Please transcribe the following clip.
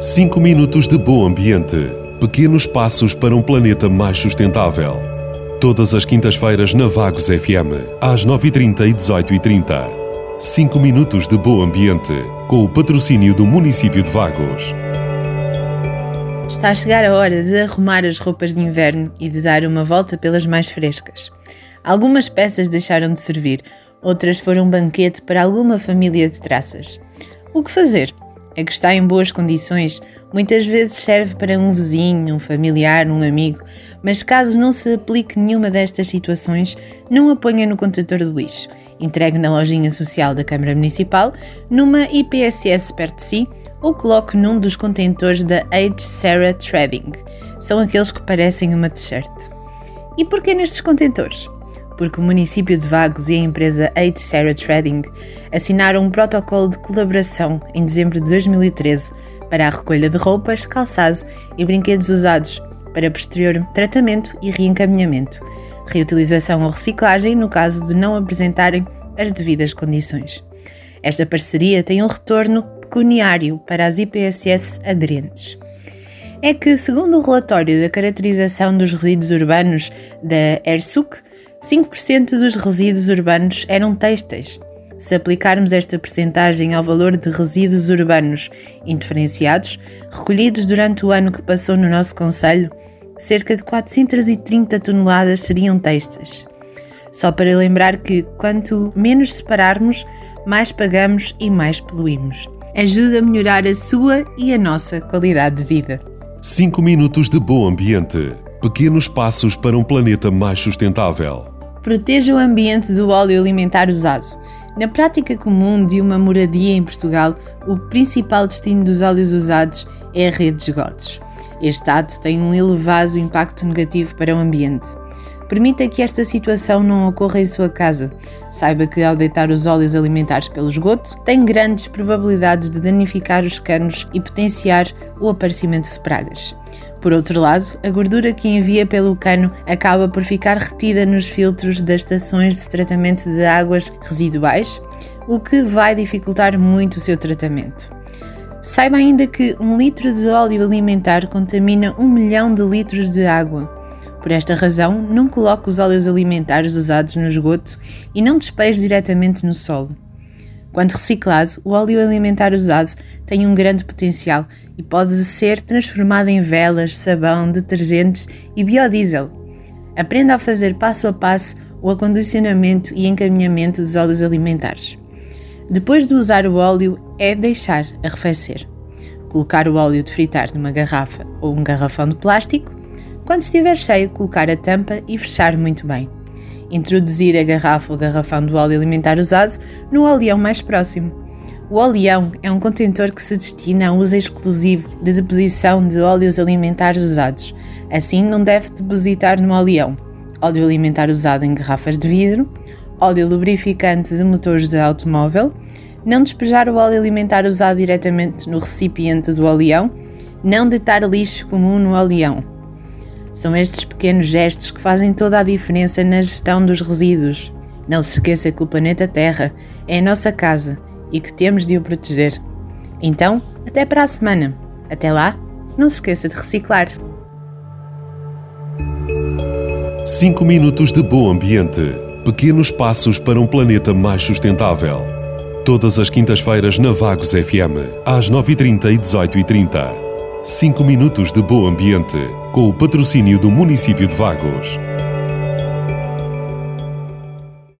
5 minutos de bom ambiente. Pequenos passos para um planeta mais sustentável. Todas as quintas-feiras na Vagos FM, às 9h30 e 18h30. 5 minutos de bom ambiente, com o patrocínio do município de Vagos. Está a chegar a hora de arrumar as roupas de inverno e de dar uma volta pelas mais frescas. Algumas peças deixaram de servir, outras foram banquete para alguma família de traças. O que fazer? É que está em boas condições, muitas vezes serve para um vizinho, um familiar, um amigo, mas caso não se aplique nenhuma destas situações, não a ponha no contentor do lixo. Entregue na lojinha social da Câmara Municipal, numa IPSS perto de si, ou coloque num dos contentores da Age Sarah Trading. São aqueles que parecem uma t-shirt. E porquê nestes contentores? Porque o município de Vagos e a empresa H. Sarah Trading assinaram um protocolo de colaboração em dezembro de 2013 para a recolha de roupas, calçado e brinquedos usados para posterior tratamento e reencaminhamento, reutilização ou reciclagem no caso de não apresentarem as devidas condições. Esta parceria tem um retorno pecuniário para as IPSS aderentes é que, segundo o relatório da caracterização dos resíduos urbanos da ERSUC, 5% dos resíduos urbanos eram têxteis. Se aplicarmos esta percentagem ao valor de resíduos urbanos indiferenciados, recolhidos durante o ano que passou no nosso Conselho, cerca de 430 toneladas seriam têxteis. Só para lembrar que, quanto menos separarmos, mais pagamos e mais poluímos. Ajuda a melhorar a sua e a nossa qualidade de vida. 5 minutos de bom ambiente. Pequenos passos para um planeta mais sustentável. Proteja o ambiente do óleo alimentar usado. Na prática comum de uma moradia em Portugal, o principal destino dos óleos usados é a rede de esgotos. Este ato tem um elevado impacto negativo para o ambiente. Permita que esta situação não ocorra em sua casa. Saiba que ao deitar os óleos alimentares pelo esgoto, tem grandes probabilidades de danificar os canos e potenciar o aparecimento de pragas. Por outro lado, a gordura que envia pelo cano acaba por ficar retida nos filtros das estações de tratamento de águas residuais, o que vai dificultar muito o seu tratamento. Saiba ainda que um litro de óleo alimentar contamina um milhão de litros de água. Por esta razão, não coloque os óleos alimentares usados no esgoto e não despeje diretamente no solo. Quando reciclado, o óleo alimentar usado tem um grande potencial e pode ser transformado em velas, sabão, detergentes e biodiesel. Aprenda a fazer passo a passo o acondicionamento e encaminhamento dos óleos alimentares. Depois de usar o óleo, é deixar arrefecer. Colocar o óleo de fritar numa garrafa ou um garrafão de plástico. Quando estiver cheio, colocar a tampa e fechar muito bem introduzir a garrafa ou garrafão do óleo alimentar usado no oleão mais próximo. O oleão é um contentor que se destina a uso exclusivo de deposição de óleos alimentares usados. Assim, não deve depositar no oleão óleo alimentar usado em garrafas de vidro, óleo lubrificante de motores de automóvel, não despejar o óleo alimentar usado diretamente no recipiente do oleão, não deitar lixo comum no oleão. São estes pequenos gestos que fazem toda a diferença na gestão dos resíduos. Não se esqueça que o planeta Terra é a nossa casa e que temos de o proteger. Então, até para a semana. Até lá, não se esqueça de reciclar. 5 minutos de bom ambiente. Pequenos passos para um planeta mais sustentável. Todas as quintas-feiras na Vagos FM, às 9h30 e 18h30. 5 minutos de bom ambiente, com o patrocínio do município de Vagos.